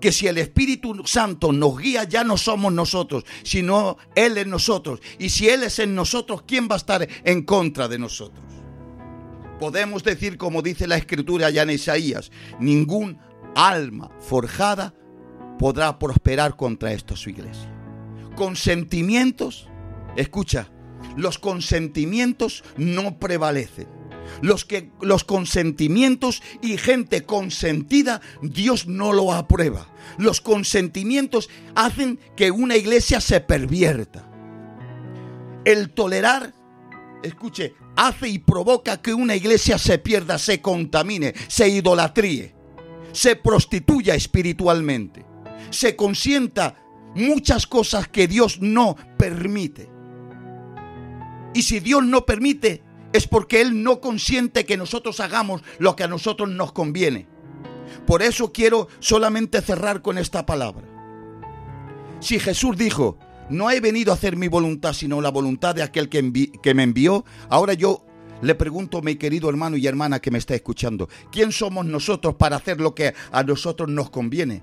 que si el Espíritu Santo nos guía, ya no somos nosotros, sino Él en nosotros. Y si Él es en nosotros, ¿quién va a estar en contra de nosotros? Podemos decir, como dice la Escritura ya en Isaías, ningún alma forjada podrá prosperar contra esto su iglesia. Consentimientos, escucha, los consentimientos no prevalecen. Los, que, los consentimientos y gente consentida, Dios no lo aprueba. Los consentimientos hacen que una iglesia se pervierta. El tolerar, escuche, hace y provoca que una iglesia se pierda, se contamine, se idolatríe, se prostituya espiritualmente, se consienta muchas cosas que Dios no permite. Y si Dios no permite, es porque Él no consiente que nosotros hagamos lo que a nosotros nos conviene. Por eso quiero solamente cerrar con esta palabra. Si Jesús dijo, no he venido a hacer mi voluntad, sino la voluntad de aquel que, me envió, ahora yo le pregunto, mi querido hermano y hermana que me está escuchando, ¿quién somos nosotros para hacer lo que a nosotros nos conviene?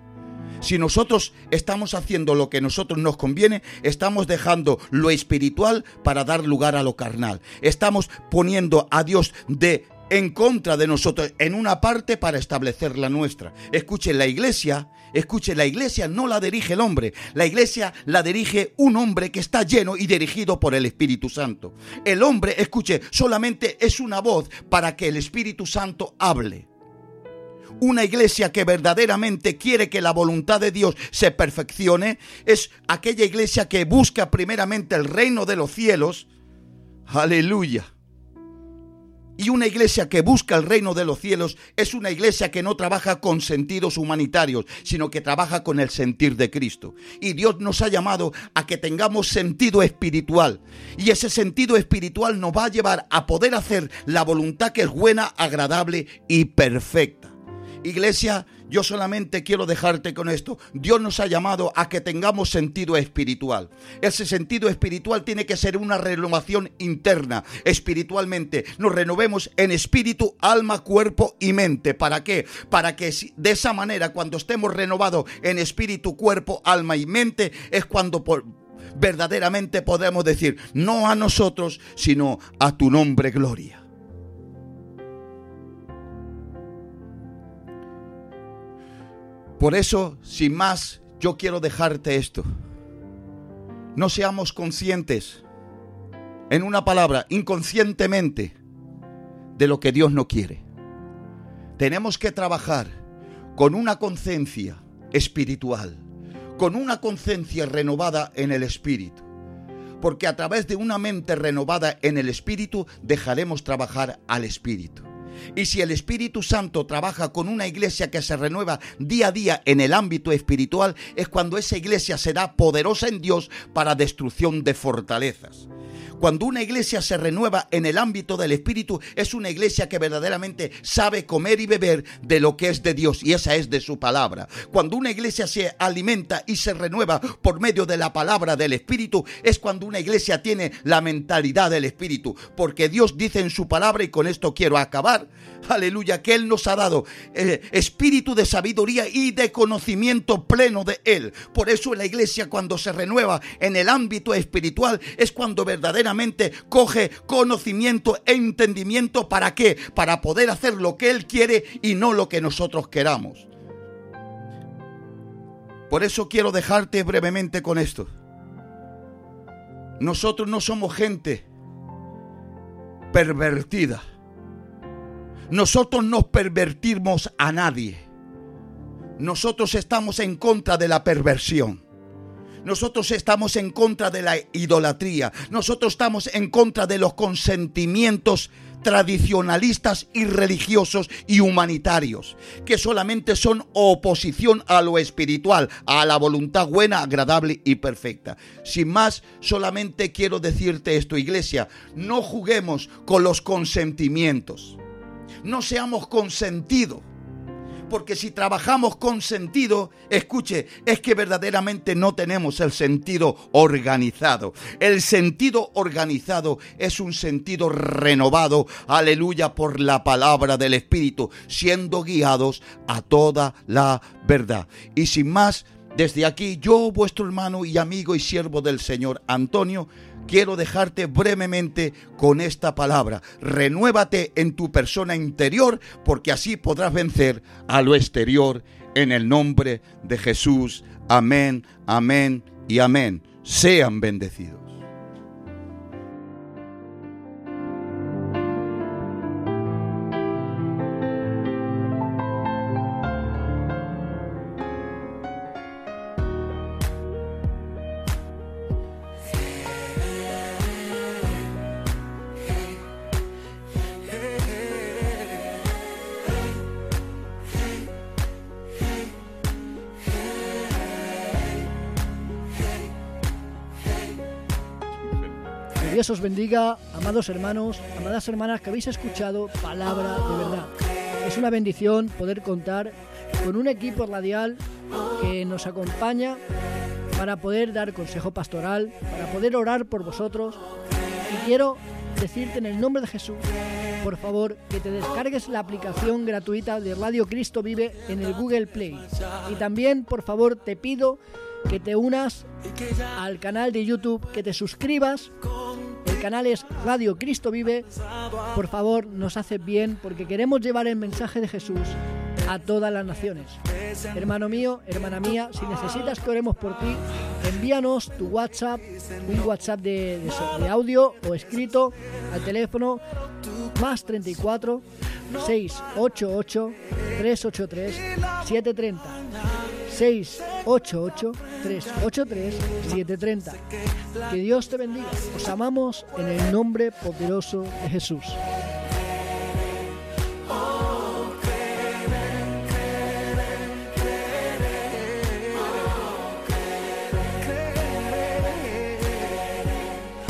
Si nosotros estamos haciendo lo que nosotros nos conviene, estamos dejando lo espiritual para dar lugar a lo carnal. Estamos poniendo a Dios de en contra de nosotros en una parte para establecer la nuestra. Escuche, la iglesia, escuche, la iglesia no la dirige el hombre, la iglesia la dirige un hombre que está lleno y dirigido por el Espíritu Santo. El hombre, escuche, solamente es una voz para que el Espíritu Santo hable. Una iglesia que verdaderamente quiere que la voluntad de Dios se perfeccione es aquella iglesia que busca primeramente el reino de los cielos. Aleluya. Y una iglesia que busca el reino de los cielos es una iglesia que no trabaja con sentidos humanitarios, sino que trabaja con el sentir de Cristo. Y Dios nos ha llamado a que tengamos sentido espiritual. Y ese sentido espiritual nos va a llevar a poder hacer la voluntad que es buena, agradable y perfecta. Iglesia, yo solamente quiero dejarte con esto. Dios nos ha llamado a que tengamos sentido espiritual. Ese sentido espiritual tiene que ser una renovación interna, espiritualmente. Nos renovemos en espíritu, alma, cuerpo y mente. ¿Para qué? Para que de esa manera, cuando estemos renovados en espíritu, cuerpo, alma y mente, es cuando verdaderamente podemos decir, no a nosotros, sino a tu nombre, gloria. Por eso, sin más, yo quiero dejarte esto. No seamos conscientes, en una palabra, inconscientemente, de lo que Dios no quiere. Tenemos que trabajar con una conciencia espiritual, con una conciencia renovada en el espíritu. Porque a través de una mente renovada en el espíritu dejaremos trabajar al espíritu. Y si el Espíritu Santo trabaja con una iglesia que se renueva día a día en el ámbito espiritual, es cuando esa iglesia será poderosa en Dios para destrucción de fortalezas. Cuando una iglesia se renueva en el ámbito del Espíritu, es una iglesia que verdaderamente sabe comer y beber de lo que es de Dios, y esa es de su palabra. Cuando una iglesia se alimenta y se renueva por medio de la palabra del Espíritu, es cuando una iglesia tiene la mentalidad del Espíritu, porque Dios dice en su palabra, y con esto quiero acabar, aleluya, que Él nos ha dado eh, espíritu de sabiduría y de conocimiento pleno de Él. Por eso la iglesia cuando se renueva en el ámbito espiritual es cuando coge conocimiento e entendimiento. ¿Para qué? Para poder hacer lo que Él quiere y no lo que nosotros queramos. Por eso quiero dejarte brevemente con esto. Nosotros no somos gente pervertida. Nosotros no pervertimos a nadie. Nosotros estamos en contra de la perversión. Nosotros estamos en contra de la idolatría. Nosotros estamos en contra de los consentimientos tradicionalistas y religiosos y humanitarios, que solamente son oposición a lo espiritual, a la voluntad buena, agradable y perfecta. Sin más, solamente quiero decirte esto, iglesia, no juguemos con los consentimientos. No seamos consentidos. Porque si trabajamos con sentido, escuche, es que verdaderamente no tenemos el sentido organizado. El sentido organizado es un sentido renovado, aleluya, por la palabra del Espíritu, siendo guiados a toda la verdad. Y sin más, desde aquí, yo, vuestro hermano y amigo y siervo del Señor Antonio, quiero dejarte brevemente con esta palabra. Renuévate en tu persona interior porque así podrás vencer a lo exterior en el nombre de Jesús. Amén, amén y amén. Sean bendecidos. Dios os bendiga, amados hermanos, amadas hermanas que habéis escuchado palabra de verdad. Es una bendición poder contar con un equipo radial que nos acompaña para poder dar consejo pastoral, para poder orar por vosotros. Y quiero decirte en el nombre de Jesús, por favor, que te descargues la aplicación gratuita de Radio Cristo Vive en el Google Play. Y también, por favor, te pido que te unas al canal de YouTube, que te suscribas. El canal es Radio Cristo Vive. Por favor, nos hace bien porque queremos llevar el mensaje de Jesús a todas las naciones. Hermano mío, hermana mía, si necesitas que oremos por ti, envíanos tu WhatsApp, un WhatsApp de audio o escrito al teléfono más 34 688 383 730 688 383 730 Que Dios te bendiga. Os amamos en el nombre poderoso de Jesús.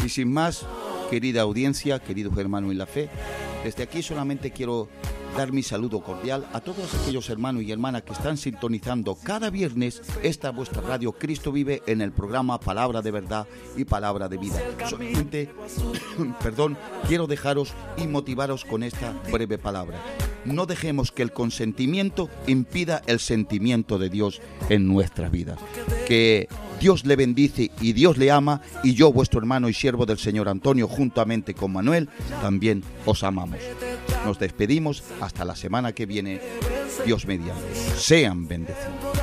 Y sin más, querida audiencia, queridos hermanos en la fe, desde aquí solamente quiero dar mi saludo cordial a todos aquellos hermanos y hermanas que están sintonizando cada viernes esta vuestra radio Cristo vive en el programa Palabra de Verdad y Palabra de Vida. Solamente, perdón, quiero dejaros y motivaros con esta breve palabra. No dejemos que el consentimiento impida el sentimiento de Dios en nuestras vidas. Que Dios le bendice y Dios le ama, y yo, vuestro hermano y siervo del Señor Antonio, juntamente con Manuel, también os amamos. Nos despedimos hasta la semana que viene, Dios mediante. Sean bendecidos.